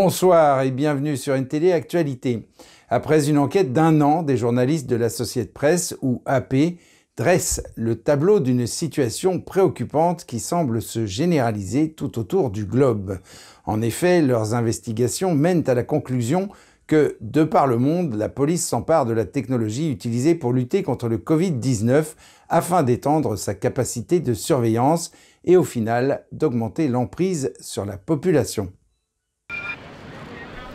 Bonsoir et bienvenue sur une télé actualité. Après une enquête d'un an, des journalistes de l'Associated Press, ou AP, dressent le tableau d'une situation préoccupante qui semble se généraliser tout autour du globe. En effet, leurs investigations mènent à la conclusion que, de par le monde, la police s'empare de la technologie utilisée pour lutter contre le Covid-19 afin d'étendre sa capacité de surveillance et au final d'augmenter l'emprise sur la population.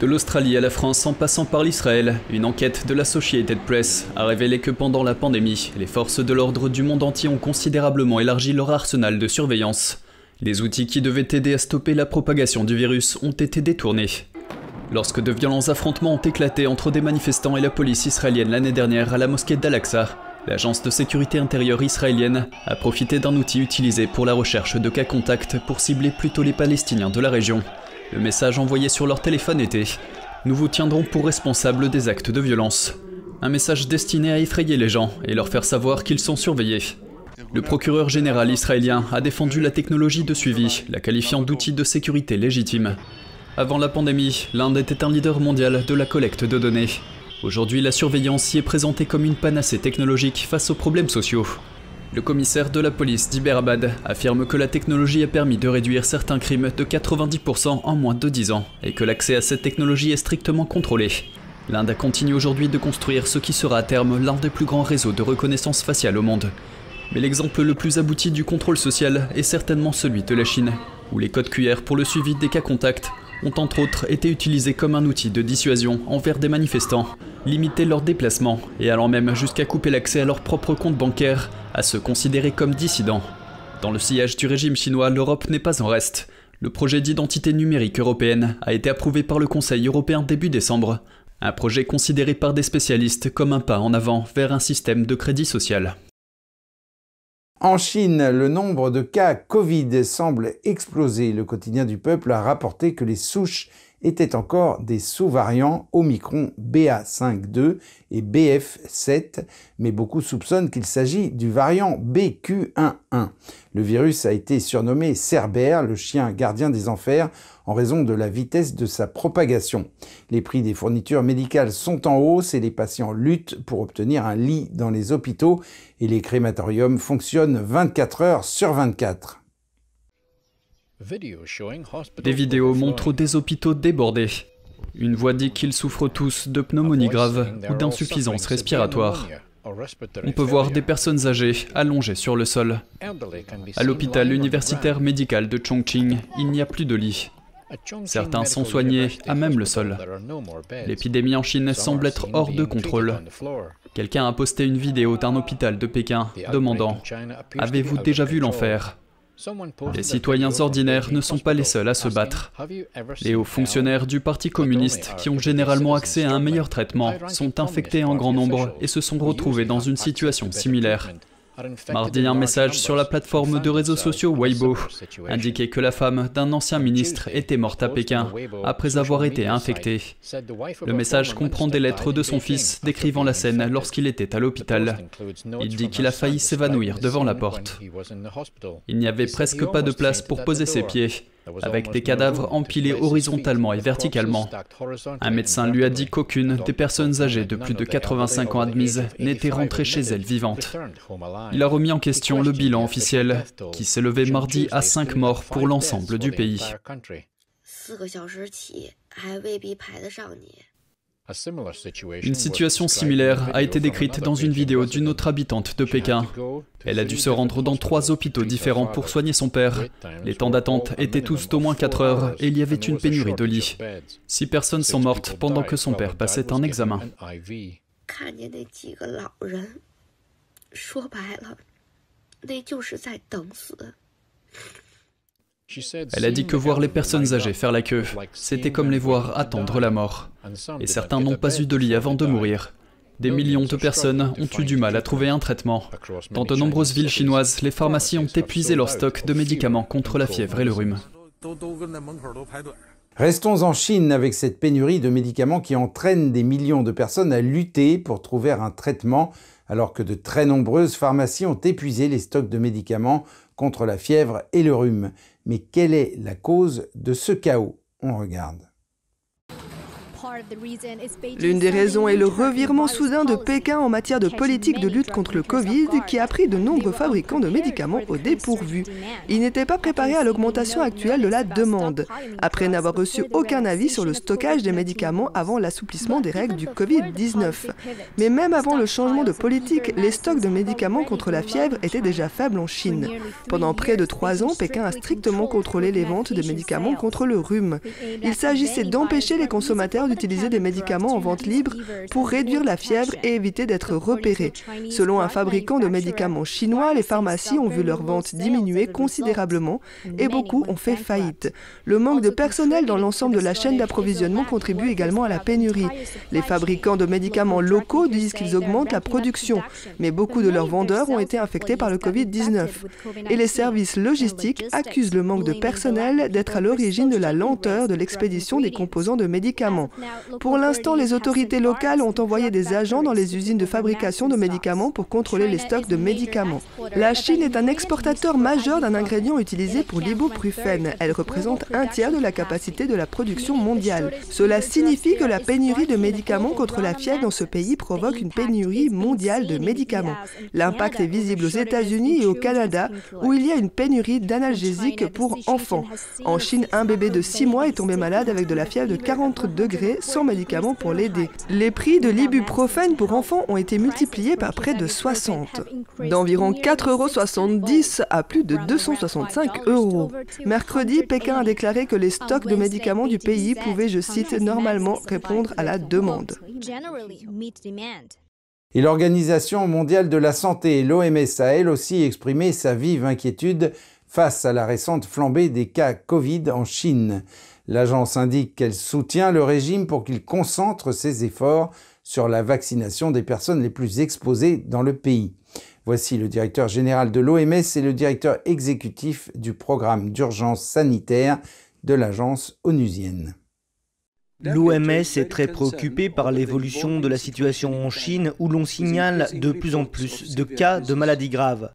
De l'Australie à la France en passant par l'Israël, une enquête de l'Associated Press a révélé que pendant la pandémie, les forces de l'ordre du monde entier ont considérablement élargi leur arsenal de surveillance. Les outils qui devaient aider à stopper la propagation du virus ont été détournés. Lorsque de violents affrontements ont éclaté entre des manifestants et la police israélienne l'année dernière à la mosquée d'Al-Aqsa, l'agence de sécurité intérieure israélienne a profité d'un outil utilisé pour la recherche de cas contacts pour cibler plutôt les Palestiniens de la région. Le message envoyé sur leur téléphone était ⁇ Nous vous tiendrons pour responsable des actes de violence ⁇ Un message destiné à effrayer les gens et leur faire savoir qu'ils sont surveillés. Le procureur général israélien a défendu la technologie de suivi, la qualifiant d'outil de sécurité légitime. Avant la pandémie, l'Inde était un leader mondial de la collecte de données. Aujourd'hui, la surveillance y est présentée comme une panacée technologique face aux problèmes sociaux. Le commissaire de la police d'Iberabad affirme que la technologie a permis de réduire certains crimes de 90% en moins de 10 ans et que l'accès à cette technologie est strictement contrôlé. L'Inde continue aujourd'hui de construire ce qui sera à terme l'un des plus grands réseaux de reconnaissance faciale au monde. Mais l'exemple le plus abouti du contrôle social est certainement celui de la Chine, où les codes QR pour le suivi des cas contacts ont entre autres été utilisés comme un outil de dissuasion envers des manifestants, limiter leurs déplacements et allant même jusqu'à couper l'accès à leur propre compte bancaire à se considérer comme dissidents. Dans le sillage du régime chinois, l'Europe n'est pas en reste. Le projet d'identité numérique européenne a été approuvé par le Conseil européen début décembre, un projet considéré par des spécialistes comme un pas en avant vers un système de crédit social. En Chine, le nombre de cas Covid semble exploser. Le quotidien du peuple a rapporté que les souches étaient encore des sous-variants Omicron BA52 et BF7, mais beaucoup soupçonnent qu'il s'agit du variant BQ11. Le virus a été surnommé Cerbère, le chien gardien des enfers, en raison de la vitesse de sa propagation. Les prix des fournitures médicales sont en hausse et les patients luttent pour obtenir un lit dans les hôpitaux et les crématoriums fonctionnent 24 heures sur 24. Des vidéos montrent des hôpitaux débordés. Une voix dit qu'ils souffrent tous de pneumonie grave ou d'insuffisance respiratoire. On peut voir des personnes âgées allongées sur le sol. À l'hôpital universitaire médical de Chongqing, il n'y a plus de lits. Certains sont soignés à même le sol. L'épidémie en Chine semble être hors de contrôle. Quelqu'un a posté une vidéo d'un hôpital de Pékin demandant ⁇ Avez-vous déjà vu l'enfer ?⁇ les citoyens ordinaires ne sont pas les seuls à se battre. Les hauts fonctionnaires du Parti communiste, qui ont généralement accès à un meilleur traitement, sont infectés en grand nombre et se sont retrouvés dans une situation similaire. Mardi, un message sur la plateforme de réseaux sociaux Weibo indiquait que la femme d'un ancien ministre était morte à Pékin après avoir été infectée. Le message comprend des lettres de son fils décrivant la scène lorsqu'il était à l'hôpital. Il dit qu'il a failli s'évanouir devant la porte. Il n'y avait presque pas de place pour poser ses pieds avec des cadavres empilés horizontalement et verticalement. Un médecin lui a dit qu'aucune des personnes âgées de plus de 85 ans admises n'était rentrée chez elle vivante. Il a remis en question le bilan officiel, qui s'est levé mardi à 5 morts pour l'ensemble du pays. Une situation similaire a été décrite dans une vidéo d'une autre habitante de Pékin. Elle a dû se rendre dans trois hôpitaux différents pour soigner son père. Les temps d'attente étaient tous d'au moins 4 heures et il y avait une pénurie de lits. Six personnes sont mortes pendant que son père passait un examen. Elle a dit que voir les personnes âgées faire la queue, c'était comme les voir attendre la mort. Et certains n'ont pas eu de lit avant de mourir. Des millions de personnes ont eu du mal à trouver un traitement. Dans de nombreuses villes chinoises, les pharmacies ont épuisé leur stock de médicaments contre la fièvre et le rhume. Restons en Chine avec cette pénurie de médicaments qui entraîne des millions de personnes à lutter pour trouver un traitement, alors que de très nombreuses pharmacies ont épuisé les stocks de médicaments contre la fièvre et le rhume. Mais quelle est la cause de ce chaos? On regarde. L'une des raisons est le revirement soudain de Pékin en matière de politique de lutte contre le Covid qui a pris de nombreux fabricants de médicaments au dépourvu. Ils n'étaient pas préparés à l'augmentation actuelle de la demande, après n'avoir reçu aucun avis sur le stockage des médicaments avant l'assouplissement des règles du Covid-19. Mais même avant le changement de politique, les stocks de médicaments contre la fièvre étaient déjà faibles en Chine. Pendant près de trois ans, Pékin a strictement contrôlé les ventes de médicaments contre le rhume. Il s'agissait d'empêcher les consommateurs d'utiliser des médicaments en vente libre pour réduire la fièvre et éviter d'être repérés. Selon un fabricant de médicaments chinois, les pharmacies ont vu leurs ventes diminuer considérablement et beaucoup ont fait faillite. Le manque de personnel dans l'ensemble de la chaîne d'approvisionnement contribue également à la pénurie. Les fabricants de médicaments locaux disent qu'ils augmentent la production, mais beaucoup de leurs vendeurs ont été infectés par le Covid-19. Et les services logistiques accusent le manque de personnel d'être à l'origine de la lenteur de l'expédition des composants de médicaments. Pour l'instant, les autorités locales ont envoyé des agents dans les usines de fabrication de médicaments pour contrôler les stocks de médicaments. La Chine est un exportateur majeur d'un ingrédient utilisé pour l'ibuprofène. Elle représente un tiers de la capacité de la production mondiale. Cela signifie que la pénurie de médicaments contre la fièvre dans ce pays provoque une pénurie mondiale de médicaments. L'impact est visible aux États-Unis et au Canada, où il y a une pénurie d'analgésiques pour enfants. En Chine, un bébé de 6 mois est tombé malade avec de la fièvre de 40 degrés sans médicaments pour l'aider. Les prix de l'ibuprofène pour enfants ont été multipliés par près de 60, d'environ 4,70 euros à plus de 265 euros. Mercredi, Pékin a déclaré que les stocks de médicaments du pays pouvaient, je cite, normalement répondre à la demande. Et l'Organisation mondiale de la santé, l'OMS, a elle aussi exprimé sa vive inquiétude face à la récente flambée des cas Covid en Chine. L'agence indique qu'elle soutient le régime pour qu'il concentre ses efforts sur la vaccination des personnes les plus exposées dans le pays. Voici le directeur général de l'OMS et le directeur exécutif du programme d'urgence sanitaire de l'agence onusienne. L'OMS est très préoccupée par l'évolution de la situation en Chine où l'on signale de plus en plus de cas de maladies graves.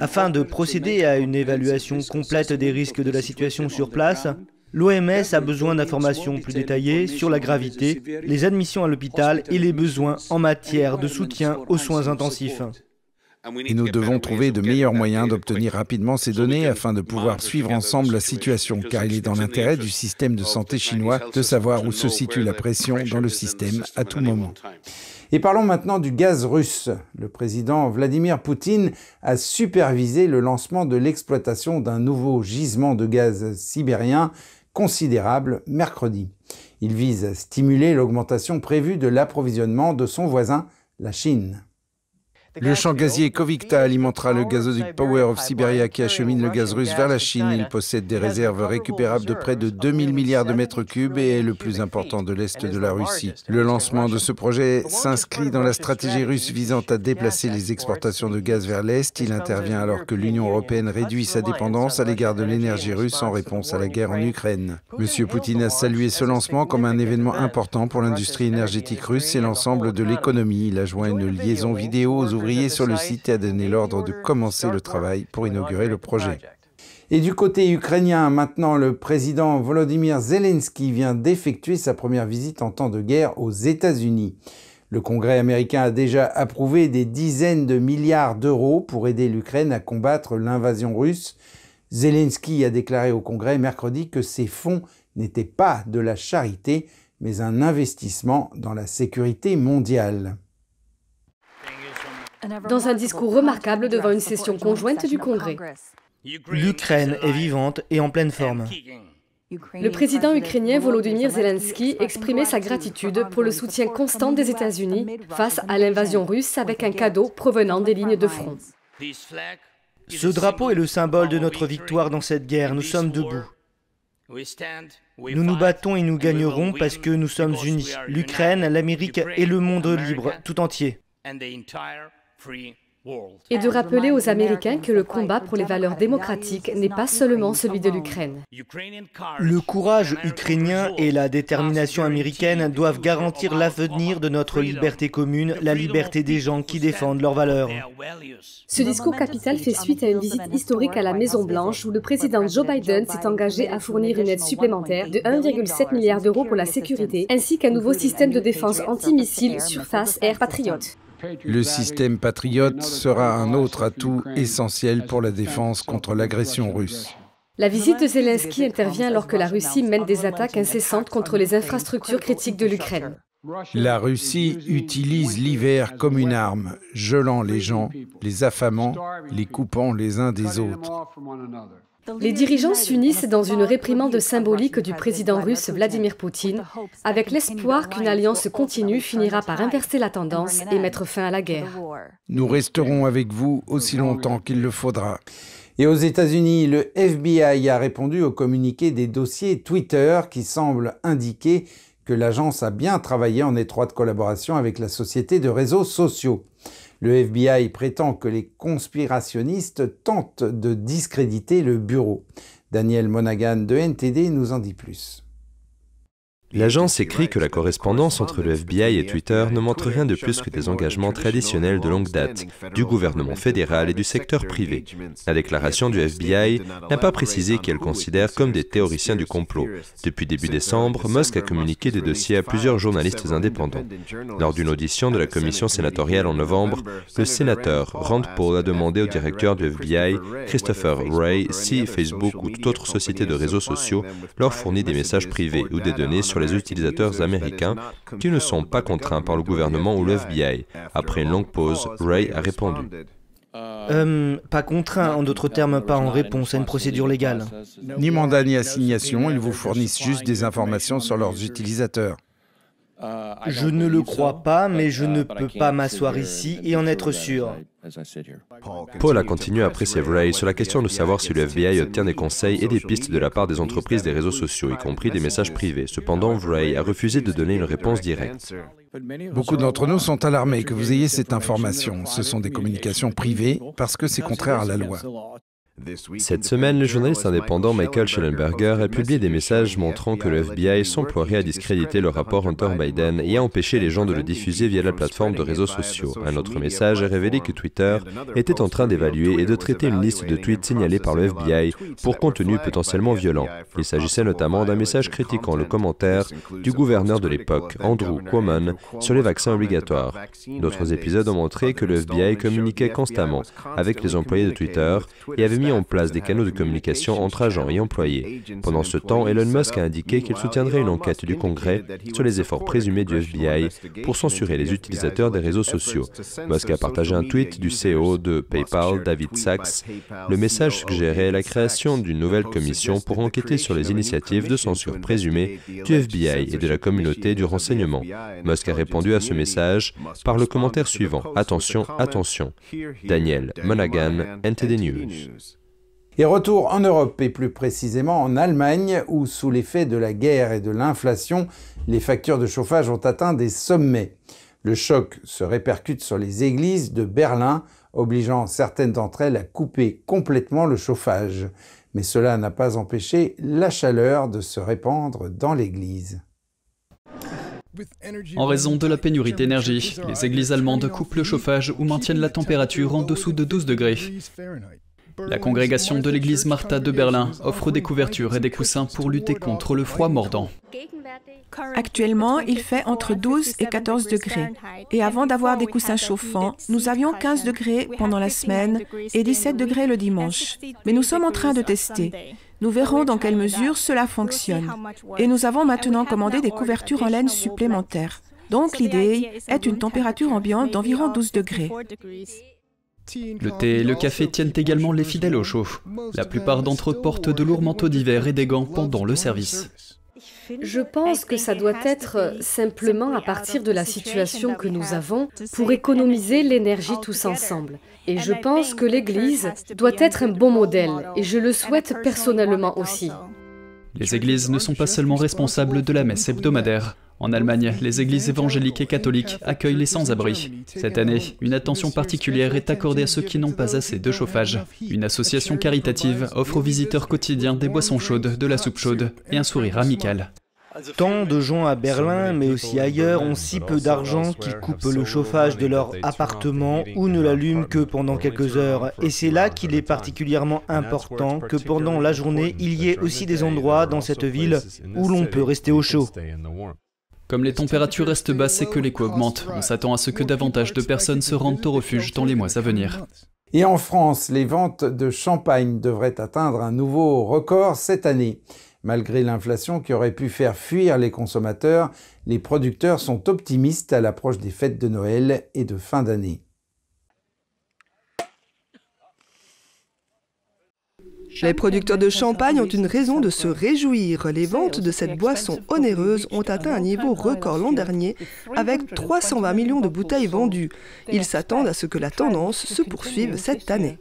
Afin de procéder à une évaluation complète des risques de la situation sur place, l'OMS a besoin d'informations plus détaillées sur la gravité, les admissions à l'hôpital et les besoins en matière de soutien aux soins intensifs. Et nous devons trouver de meilleurs moyens d'obtenir rapidement ces données afin de pouvoir suivre ensemble la situation, car il est dans l'intérêt du système de santé chinois de savoir où se situe la pression dans le système à tout moment. Et parlons maintenant du gaz russe. Le président Vladimir Poutine a supervisé le lancement de l'exploitation d'un nouveau gisement de gaz sibérien considérable mercredi. Il vise à stimuler l'augmentation prévue de l'approvisionnement de son voisin, la Chine. Le champ gazier Kovikta alimentera le gazoduc Power of Siberia qui achemine le gaz russe vers la Chine. Il possède des réserves récupérables de près de 2000 milliards de mètres cubes et est le plus important de l'Est de la Russie. Le lancement de ce projet s'inscrit dans la stratégie russe visant à déplacer les exportations de gaz vers l'Est. Il intervient alors que l'Union européenne réduit sa dépendance à l'égard de l'énergie russe en réponse à la guerre en Ukraine. Monsieur Poutine a salué ce lancement comme un événement important pour l'industrie énergétique russe et l'ensemble de l'économie. Il a joint une liaison vidéo aux ouvriers sur le site et a donné l'ordre de commencer le travail pour inaugurer le projet. Et du côté ukrainien, maintenant, le président Volodymyr Zelensky vient d'effectuer sa première visite en temps de guerre aux États-Unis. Le Congrès américain a déjà approuvé des dizaines de milliards d'euros pour aider l'Ukraine à combattre l'invasion russe. Zelensky a déclaré au Congrès mercredi que ces fonds n'étaient pas de la charité, mais un investissement dans la sécurité mondiale dans un discours remarquable devant une session conjointe du Congrès. L'Ukraine est vivante et en pleine forme. Le président ukrainien Volodymyr Zelensky exprimait sa gratitude pour le soutien constant des États-Unis face à l'invasion russe avec un cadeau provenant des lignes de front. Ce drapeau est le symbole de notre victoire dans cette guerre. Nous sommes debout. Nous nous battons et nous gagnerons parce que nous sommes unis. L'Ukraine, l'Amérique et le monde libre tout entier. Et de rappeler aux Américains que le combat pour les valeurs démocratiques n'est pas seulement celui de l'Ukraine. Le courage ukrainien et la détermination américaine doivent garantir l'avenir de notre liberté commune, la liberté des gens qui défendent leurs valeurs. Ce discours capital fait suite à une visite historique à la Maison-Blanche où le président Joe Biden s'est engagé à fournir une aide supplémentaire de 1,7 milliard d'euros pour la sécurité, ainsi qu'un nouveau système de défense antimissile surface Air Patriot. Le système Patriot sera un autre atout essentiel pour la défense contre l'agression russe. La visite de Zelensky intervient alors que la Russie mène des attaques incessantes contre les infrastructures critiques de l'Ukraine. La Russie utilise l'hiver comme une arme, gelant les gens, les affamant, les coupant les uns des autres. Les dirigeants s'unissent dans une réprimande symbolique du président russe Vladimir Poutine, avec l'espoir qu'une alliance continue finira par inverser la tendance et mettre fin à la guerre. Nous resterons avec vous aussi longtemps qu'il le faudra. Et aux États-Unis, le FBI a répondu au communiqué des dossiers Twitter qui semble indiquer que l'agence a bien travaillé en étroite collaboration avec la société de réseaux sociaux. Le FBI prétend que les conspirationnistes tentent de discréditer le bureau. Daniel Monaghan de NTD nous en dit plus. L'agence écrit que la correspondance entre le FBI et Twitter ne montre rien de plus que des engagements traditionnels de longue date du gouvernement fédéral et du secteur privé. La déclaration du FBI n'a pas précisé qu'elle considère comme des théoriciens du complot. Depuis début décembre, Musk a communiqué des dossiers à plusieurs journalistes indépendants. Lors d'une audition de la commission sénatoriale en novembre, le sénateur Rand Paul a demandé au directeur du FBI, Christopher Wray, si Facebook ou toute autre société de réseaux sociaux leur fournit des messages privés ou des données sur les utilisateurs américains qui ne sont pas contraints par le gouvernement ou le FBI. Après une longue pause, Ray a répondu. Euh, pas contraint, en d'autres termes, pas en réponse à une procédure légale. Ni mandat ni assignation, ils vous fournissent juste des informations sur leurs utilisateurs. Je ne le crois pas, mais je ne peux pas m'asseoir ici et en être sûr. Paul a continué à presser Ray sur la question de savoir si le FBI obtient des conseils et des pistes de la part des entreprises des réseaux sociaux, y compris des messages privés. Cependant, Ray a refusé de donner une réponse directe. Beaucoup d'entre nous sont alarmés que vous ayez cette information. Ce sont des communications privées parce que c'est contraire à la loi. Cette semaine, le journaliste indépendant Michael Schellenberger a publié des messages montrant que le FBI s'emploierait à discréditer le rapport Hunter-Biden et à empêcher les gens de le diffuser via la plateforme de réseaux sociaux. Un autre message a révélé que Twitter était en train d'évaluer et de traiter une liste de tweets signalés par le FBI pour contenu potentiellement violent. Il s'agissait notamment d'un message critiquant le commentaire du gouverneur de l'époque, Andrew Cuomo, sur les vaccins obligatoires. D'autres épisodes ont montré que le FBI communiquait constamment avec les employés de Twitter et avait mis en place des canaux de communication entre agents et employés. Pendant ce temps, Elon Musk a indiqué qu'il soutiendrait une enquête du Congrès sur les efforts présumés du FBI pour censurer les utilisateurs des réseaux sociaux. Musk a partagé un tweet du CEO de PayPal, David Sachs. Le message suggérait la création d'une nouvelle commission pour enquêter sur les initiatives de censure présumées du FBI et de la communauté du renseignement. Musk a répondu à ce message par le commentaire suivant. Attention, attention. Daniel Monaghan, NTD News. Et retour en Europe et plus précisément en Allemagne où sous l'effet de la guerre et de l'inflation, les factures de chauffage ont atteint des sommets. Le choc se répercute sur les églises de Berlin, obligeant certaines d'entre elles à couper complètement le chauffage. Mais cela n'a pas empêché la chaleur de se répandre dans l'église. En raison de la pénurie d'énergie, les églises allemandes coupent le chauffage ou maintiennent la température en dessous de 12 degrés. La congrégation de l'église Martha de Berlin offre des couvertures et des coussins pour lutter contre le froid mordant. Actuellement, il fait entre 12 et 14 degrés. Et avant d'avoir des coussins chauffants, nous avions 15 degrés pendant la semaine et 17 degrés le dimanche. Mais nous sommes en train de tester. Nous verrons dans quelle mesure cela fonctionne. Et nous avons maintenant commandé des couvertures en laine supplémentaires. Donc l'idée est une température ambiante d'environ 12 degrés. Le thé et le café tiennent également les fidèles au chaud. La plupart d'entre eux portent de lourds manteaux d'hiver et des gants pendant le service. Je pense que ça doit être simplement à partir de la situation que nous avons pour économiser l'énergie tous ensemble. Et je pense que l'Église doit être un bon modèle, et je le souhaite personnellement aussi. Les églises ne sont pas seulement responsables de la messe hebdomadaire. En Allemagne, les églises évangéliques et catholiques accueillent les sans-abri. Cette année, une attention particulière est accordée à ceux qui n'ont pas assez de chauffage. Une association caritative offre aux visiteurs quotidiens des boissons chaudes, de la soupe chaude et un sourire amical. Tant de gens à Berlin, mais aussi ailleurs, ont si peu d'argent qu'ils coupent le chauffage de leur appartement ou ne l'allument que pendant quelques heures. Et c'est là qu'il est particulièrement important que pendant la journée, il y ait aussi des endroits dans cette ville où l'on peut rester au chaud. Comme les températures restent basses et que les coûts augmentent, on s'attend à ce que davantage de personnes se rendent au refuge dans les mois à venir. Et en France, les ventes de champagne devraient atteindre un nouveau record cette année. Malgré l'inflation qui aurait pu faire fuir les consommateurs, les producteurs sont optimistes à l'approche des fêtes de Noël et de fin d'année. Les producteurs de champagne ont une raison de se réjouir. Les ventes de cette boisson onéreuse ont atteint un niveau record l'an dernier avec 320 millions de bouteilles vendues. Ils s'attendent à ce que la tendance se poursuive cette année.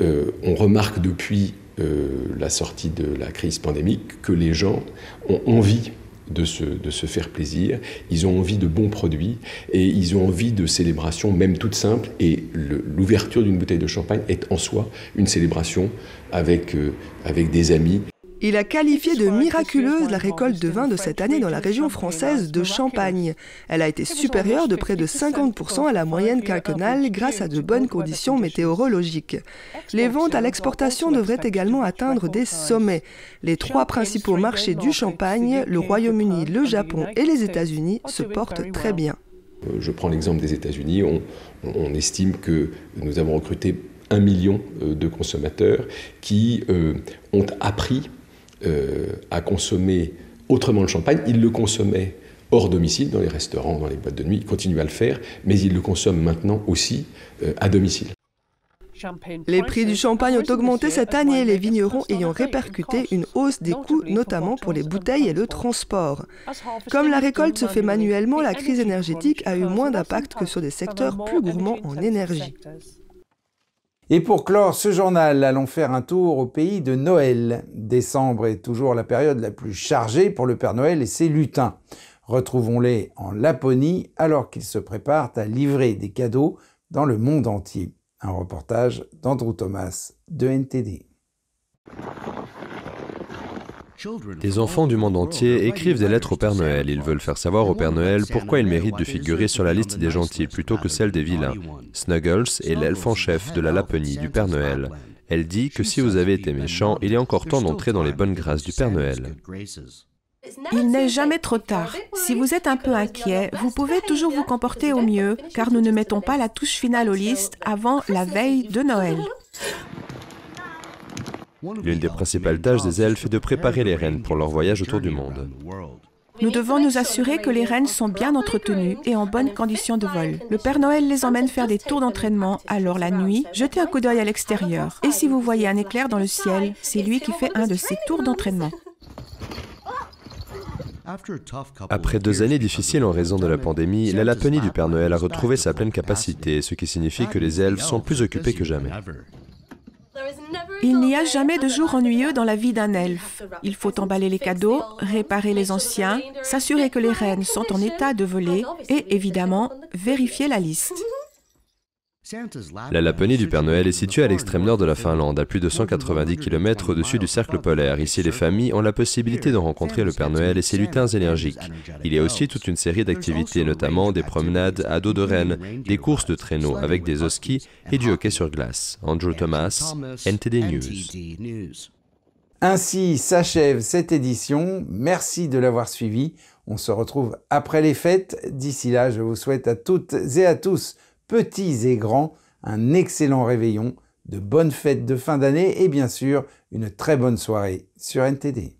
Euh, on remarque depuis euh, la sortie de la crise pandémique que les gens ont envie de se, de se, faire plaisir, ils ont envie de bons produits et ils ont envie de célébrations même toutes simples et l'ouverture d'une bouteille de champagne est en soi une célébration avec, euh, avec des amis. Il a qualifié de miraculeuse la récolte de vin de cette année dans la région française de Champagne. Elle a été supérieure de près de 50% à la moyenne quinquennale grâce à de bonnes conditions météorologiques. Les ventes à l'exportation devraient également atteindre des sommets. Les trois principaux marchés du Champagne, le Royaume-Uni, le Japon et les États-Unis, se portent très bien. Euh, je prends l'exemple des États-Unis. On, on, estime que nous avons recruté un million euh, de consommateurs qui euh, ont appris euh, à consommer autrement le champagne. Il le consommait hors domicile, dans les restaurants, dans les boîtes de nuit. Il continue à le faire, mais il le consomme maintenant aussi euh, à domicile. Les prix du champagne ont augmenté cette année, les vignerons ayant répercuté une hausse des coûts, notamment pour les bouteilles et le transport. Comme la récolte se fait manuellement, la crise énergétique a eu moins d'impact que sur des secteurs plus gourmands en énergie. Et pour clore ce journal, allons faire un tour au pays de Noël. Décembre est toujours la période la plus chargée pour le Père Noël et ses lutins. Retrouvons-les en Laponie alors qu'ils se préparent à livrer des cadeaux dans le monde entier. Un reportage d'Andrew Thomas de NTD. Des enfants du monde entier écrivent des lettres au Père Noël. Ils veulent faire savoir au Père Noël pourquoi il mérite de figurer sur la liste des gentils plutôt que celle des vilains. Snuggles est l'elfe en chef de la Laponie du Père Noël. Elle dit que si vous avez été méchant, il est encore temps d'entrer dans les bonnes grâces du Père Noël. Il n'est jamais trop tard. Si vous êtes un peu inquiet, vous pouvez toujours vous comporter au mieux, car nous ne mettons pas la touche finale aux listes avant la veille de Noël. L'une des principales tâches des elfes est de préparer les reines pour leur voyage autour du monde. Nous devons nous assurer que les reines sont bien entretenues et en bonnes conditions de vol. Le Père Noël les emmène faire des tours d'entraînement, alors la nuit, jetez un coup d'œil à l'extérieur. Et si vous voyez un éclair dans le ciel, c'est lui qui fait un de ces tours d'entraînement. Après deux années difficiles en raison de la pandémie, la Laponie du Père Noël a retrouvé sa pleine capacité, ce qui signifie que les elfes sont plus occupés que jamais. Il n'y a jamais de jour ennuyeux dans la vie d'un elfe. Il faut emballer les cadeaux, réparer les anciens, s'assurer que les reines sont en état de voler et évidemment vérifier la liste. La Laponie du Père Noël est située à l'extrême nord de la Finlande, à plus de 190 km au-dessus du cercle polaire. Ici, les familles ont la possibilité de rencontrer le Père Noël et ses lutins énergiques. Il y a aussi toute une série d'activités, notamment des promenades à dos de rennes, des courses de traîneaux avec des oskis et du hockey sur glace. Andrew Thomas, NTD News. Ainsi s'achève cette édition. Merci de l'avoir suivi. On se retrouve après les fêtes. D'ici là, je vous souhaite à toutes et à tous petits et grands, un excellent réveillon, de bonnes fêtes de fin d'année et bien sûr une très bonne soirée sur NTD.